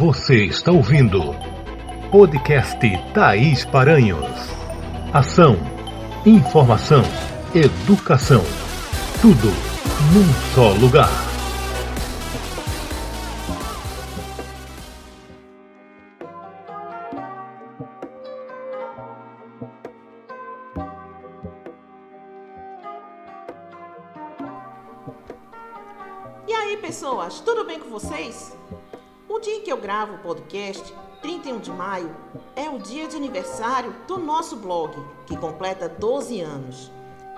Você está ouvindo podcast Thaís Paranhos. Ação, informação, educação. Tudo num só lugar. E aí, pessoas, tudo bem com vocês? O dia em que eu gravo o podcast, 31 de maio, é o dia de aniversário do nosso blog, que completa 12 anos.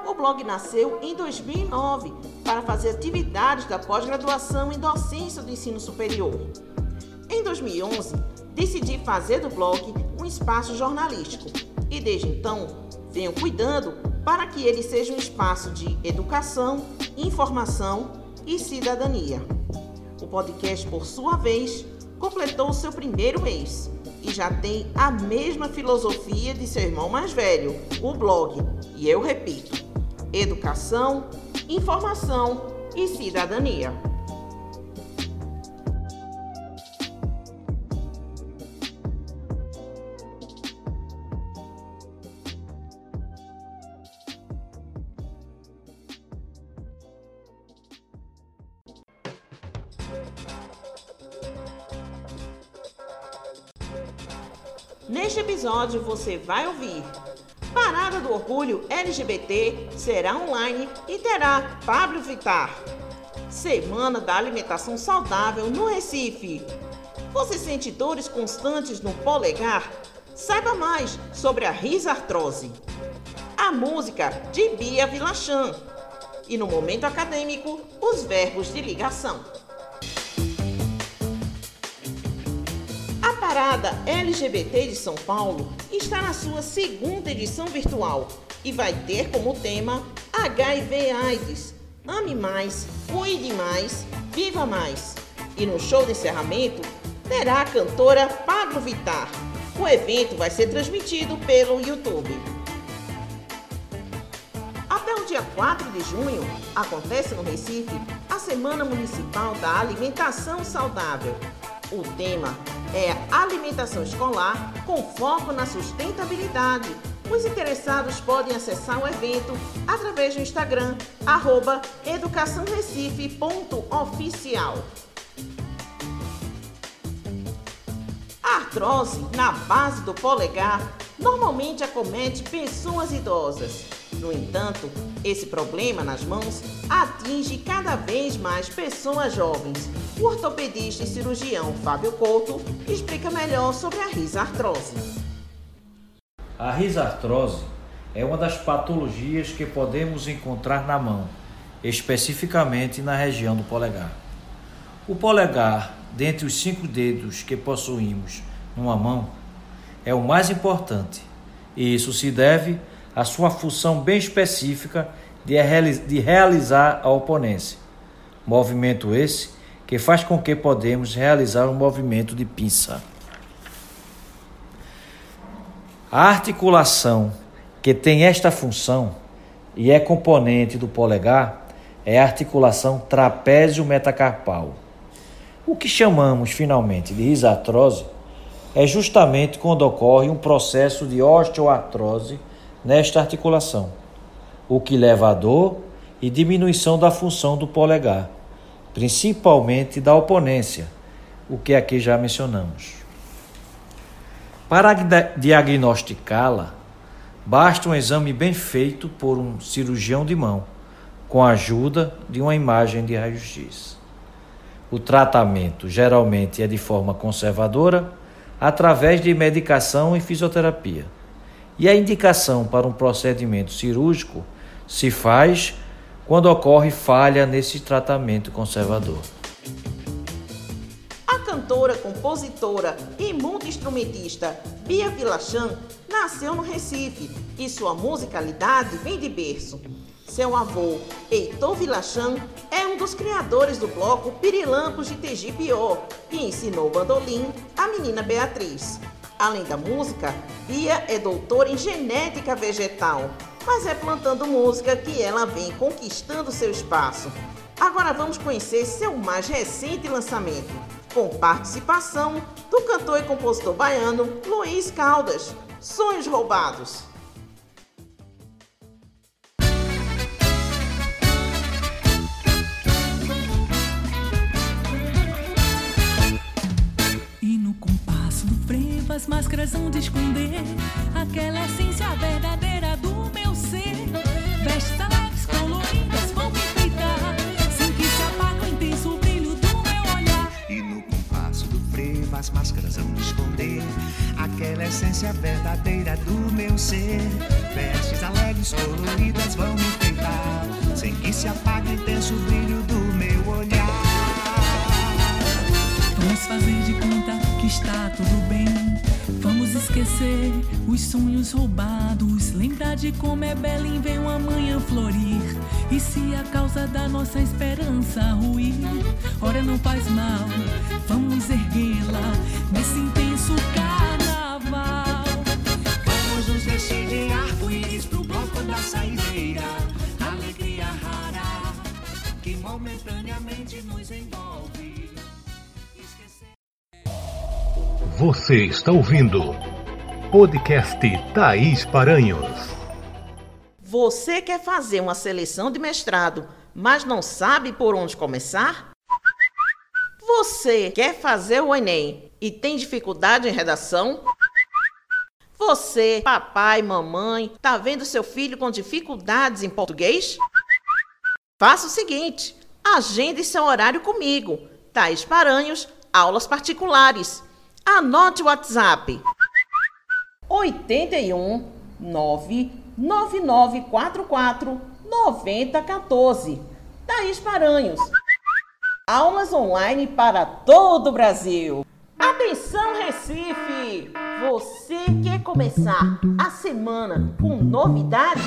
O blog nasceu em 2009 para fazer atividades da pós-graduação em docência do ensino superior. Em 2011, decidi fazer do blog um espaço jornalístico e desde então venho cuidando para que ele seja um espaço de educação, informação e cidadania. O podcast, por sua vez, completou seu primeiro mês e já tem a mesma filosofia de seu irmão mais velho, o blog. E eu repito: educação, informação e cidadania. Episódio você vai ouvir Parada do Orgulho LGBT será online e terá Pablo Vittar. Semana da Alimentação Saudável no Recife. Você sente dores constantes no polegar? Saiba mais sobre a risartrose. A música de Bia Vilachan. E no momento acadêmico, os verbos de ligação. Parada LGBT de São Paulo está na sua segunda edição virtual e vai ter como tema HIV/AIDS. Ame mais, cuide mais, viva mais. E no show de encerramento terá a cantora Pablo Vittar. O evento vai ser transmitido pelo YouTube. Até o dia 4 de junho acontece no Recife a Semana Municipal da Alimentação Saudável. O tema é alimentação escolar com foco na sustentabilidade. Os interessados podem acessar o evento através do Instagram, arroba educaçãorecife.oficial. A artrose na base do polegar normalmente acomete pessoas idosas. No entanto, esse problema nas mãos atinge cada vez mais pessoas jovens. O ortopedista e cirurgião Fábio Couto explica melhor sobre a risartrose. A risartrose é uma das patologias que podemos encontrar na mão, especificamente na região do polegar. O polegar, dentre os cinco dedos que possuímos numa mão, é o mais importante, e isso se deve à sua função bem específica de realizar a oponência. Movimento esse que faz com que podemos realizar um movimento de pinça. A articulação que tem esta função e é componente do polegar é a articulação trapézio metacarpal. O que chamamos finalmente de risartrose é justamente quando ocorre um processo de osteoartrose nesta articulação, o que leva a dor e diminuição da função do polegar, principalmente da oponência, o que aqui já mencionamos. Para diagnosticá-la, basta um exame bem feito por um cirurgião de mão, com a ajuda de uma imagem de raio-x. O tratamento geralmente é de forma conservadora, através de medicação e fisioterapia. E a indicação para um procedimento cirúrgico se faz quando ocorre falha nesse tratamento conservador. A cantora, compositora e multi-instrumentista Bia Vilachan nasceu no Recife e sua musicalidade vem de berço. Seu avô, Heitor Vilachan, é um dos criadores do bloco Pirilampos de Tegipió e ensinou bandolim à menina Beatriz. Além da música, Bia é doutora em genética vegetal, mas é plantando música que ela vem conquistando seu espaço. Agora vamos conhecer seu mais recente lançamento. com participação do cantor e compositor baiano Luiz Caldas. Sonhos Roubados. E no compasso do frevo as máscaras hão de esconder aquela essência verdadeira verdadeira do meu ser Vestes alegres, coloridas vão me enfeitar Sem que se apague o intenso brilho do meu olhar Vamos fazer de conta que está tudo bem. Vamos esquecer os sonhos roubados. Lembrar de como é Belém vem uma manhã florir. E se a causa da nossa esperança ruir, ora não faz mal. Vamos erguê-la nesse intenso carnaval. Saideira Alegria rara que momentaneamente nos envolve Esquecer Você está ouvindo podcast Thaís Paranhos. Você quer fazer uma seleção de mestrado, mas não sabe por onde começar? Você quer fazer o Enem e tem dificuldade em redação? Você, papai, mamãe, tá vendo seu filho com dificuldades em português? Faça o seguinte: agende seu horário comigo. Thaís Paranhos, aulas particulares. Anote o WhatsApp. 81 99944 9014. Thaís Paranhos. Aulas online para todo o Brasil. Começar a semana com novidade?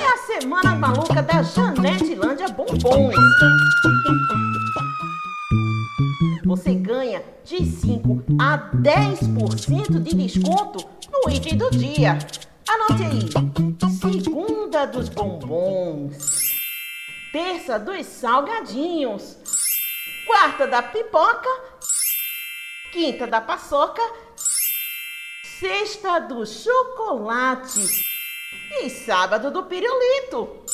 É a Semana Maluca da Janete Lândia Bombons. Você ganha de 5 a 10% de desconto no item do dia. Anote aí: segunda dos bombons, terça dos salgadinhos, quarta da pipoca, quinta da paçoca, sexta do chocolate e sábado do pirulito.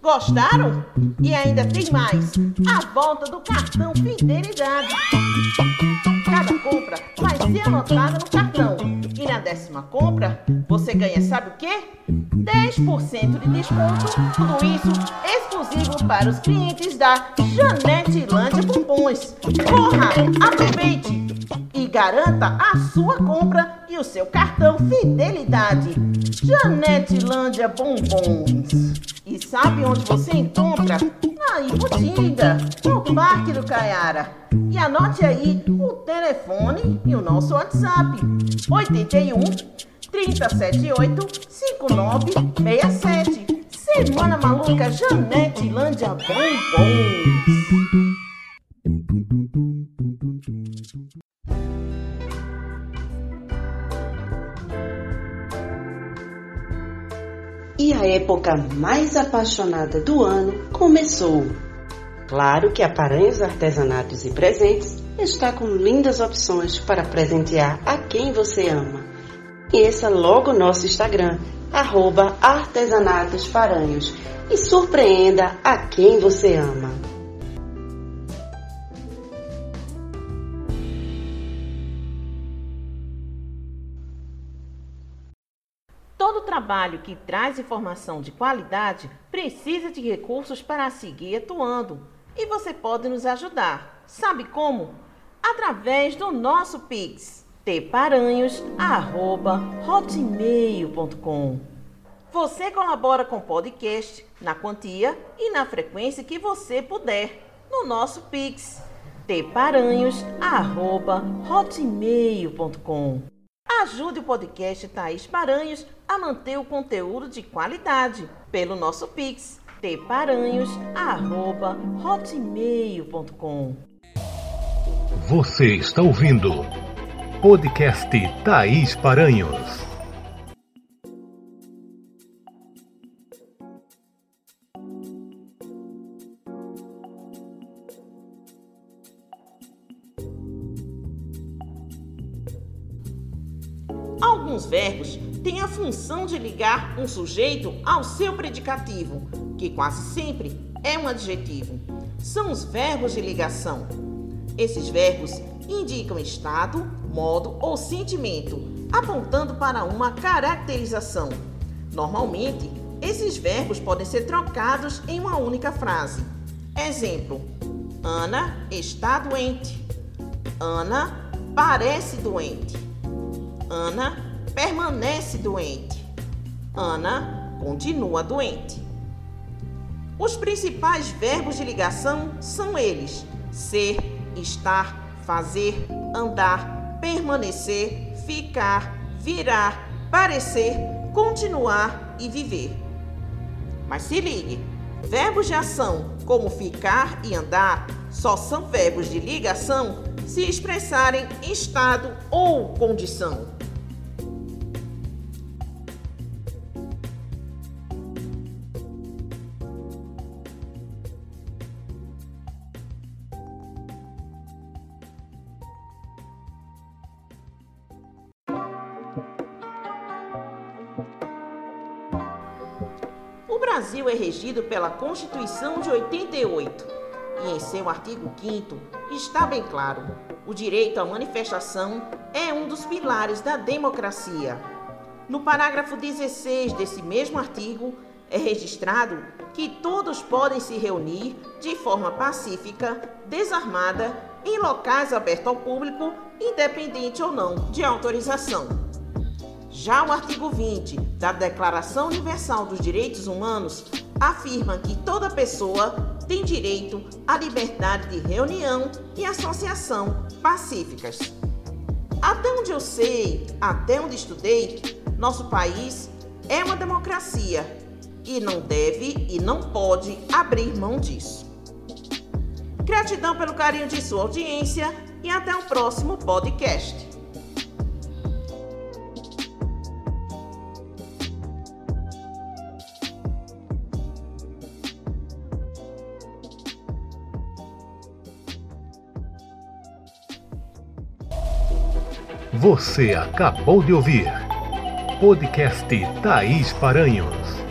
Gostaram? E ainda tem mais: a volta do cartão Fidelidade. Cada compra vai ser anotada no cartão. E na décima compra, você ganha, sabe o quê? 10% de desconto. Tudo isso exclusivo para os clientes da Janete Lândia Bombons. Corra, aproveite e garanta a sua compra e o seu cartão Fidelidade. Janete Lândia Bombons. E sabe onde você encontra? Na Iputinga, no Parque do Caiara. E anote aí o telefone e o nosso WhatsApp. 81 378 5967. Semana Maluca Janete Lândia. E a época mais apaixonada do ano começou. Claro que a Paranhos Artesanatos e Presentes está com lindas opções para presentear a quem você ama. Conheça logo o nosso Instagram, arroba Artesanatos Paranhos, e surpreenda a quem você ama. Todo trabalho que traz informação de qualidade precisa de recursos para seguir atuando. E você pode nos ajudar. Sabe como? Através do nosso Pix, tparanhos@hotmail.com. Você colabora com o podcast na quantia e na frequência que você puder no nosso Pix, tparanhos@hotmail.com. Ajude o podcast Thaís Paranhos a manter o conteúdo de qualidade pelo nosso Pix, tparanhos.hotmail.com. Você está ouvindo podcast Thaís Paranhos. Alguns verbos têm a função de ligar um sujeito ao seu predicativo, que quase sempre é um adjetivo. São os verbos de ligação. Esses verbos indicam estado, modo ou sentimento, apontando para uma caracterização. Normalmente, esses verbos podem ser trocados em uma única frase. Exemplo: Ana está doente. Ana parece doente. Ana permanece doente. Ana continua doente. Os principais verbos de ligação são eles: ser, estar, fazer, andar, permanecer, ficar, virar, parecer, continuar e viver. Mas se ligue, verbos de ação como ficar e andar só são verbos de ligação se expressarem estado ou condição. Brasil é regido pela Constituição de 88 e, em seu artigo 5, está bem claro: o direito à manifestação é um dos pilares da democracia. No parágrafo 16 desse mesmo artigo, é registrado que todos podem se reunir de forma pacífica, desarmada, em locais abertos ao público, independente ou não de autorização. Já o artigo 20 da Declaração Universal dos Direitos Humanos afirma que toda pessoa tem direito à liberdade de reunião e associação pacíficas. Até onde eu sei, até onde estudei, nosso país é uma democracia e não deve e não pode abrir mão disso. Gratidão pelo carinho de sua audiência e até o próximo podcast. Você acabou de ouvir podcast Thaís Paranhos.